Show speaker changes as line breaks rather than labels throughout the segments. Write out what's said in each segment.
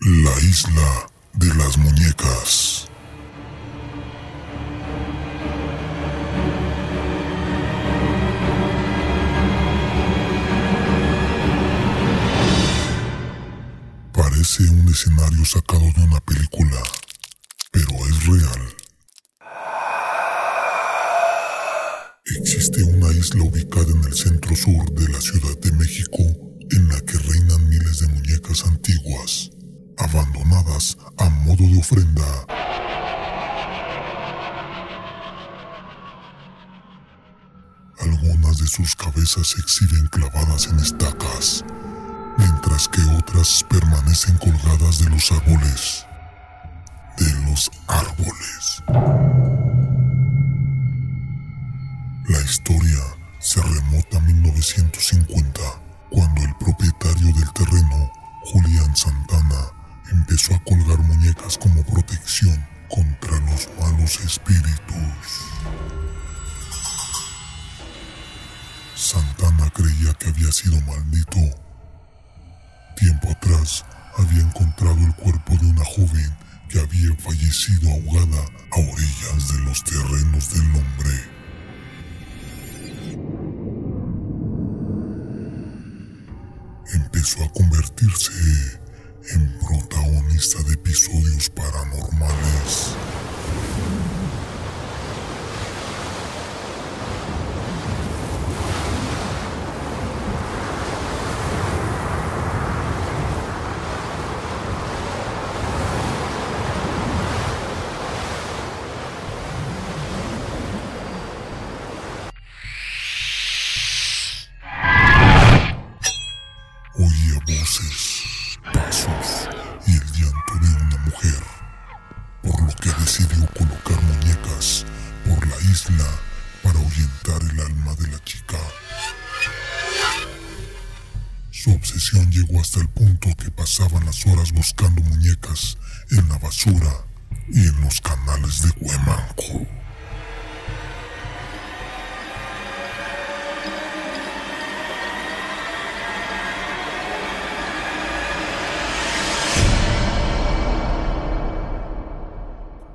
La isla de las muñecas. Parece un escenario sacado de una película, pero es real. Existe una isla ubicada en el centro sur de la Ciudad de México abandonadas a modo de ofrenda. Algunas de sus cabezas se exhiben clavadas en estacas, mientras que otras permanecen colgadas de los árboles. De los árboles. La historia se remota a 1950, cuando el propietario del terreno, creía que había sido maldito. Tiempo atrás había encontrado el cuerpo de una joven que había fallecido ahogada a orillas de los terrenos del hombre. empezó a convertirse en protagonista de episodios paranormales. Pasos y el llanto de una mujer, por lo que decidió colocar muñecas por la isla para ahuyentar el alma de la chica. Su obsesión llegó hasta el punto que pasaban las horas buscando muñecas en la basura y en los canales de Huemanco.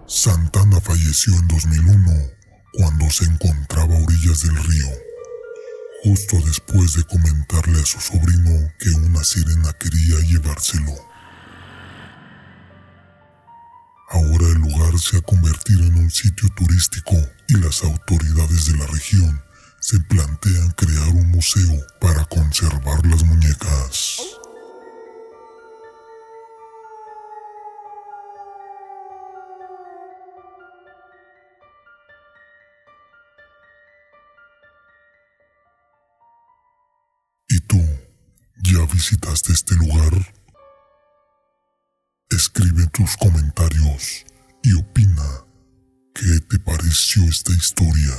Santana falleció en 2001 cuando se encontraba a orillas del río, justo después de comentarle a su sobrino que una sirena quería llevárselo. Ahora el lugar se ha convertido en un sitio turístico y las autoridades de la región se plantean crear un museo para conservar las muñecas. Visitaste este lugar? Escribe tus comentarios y opina qué te pareció esta historia.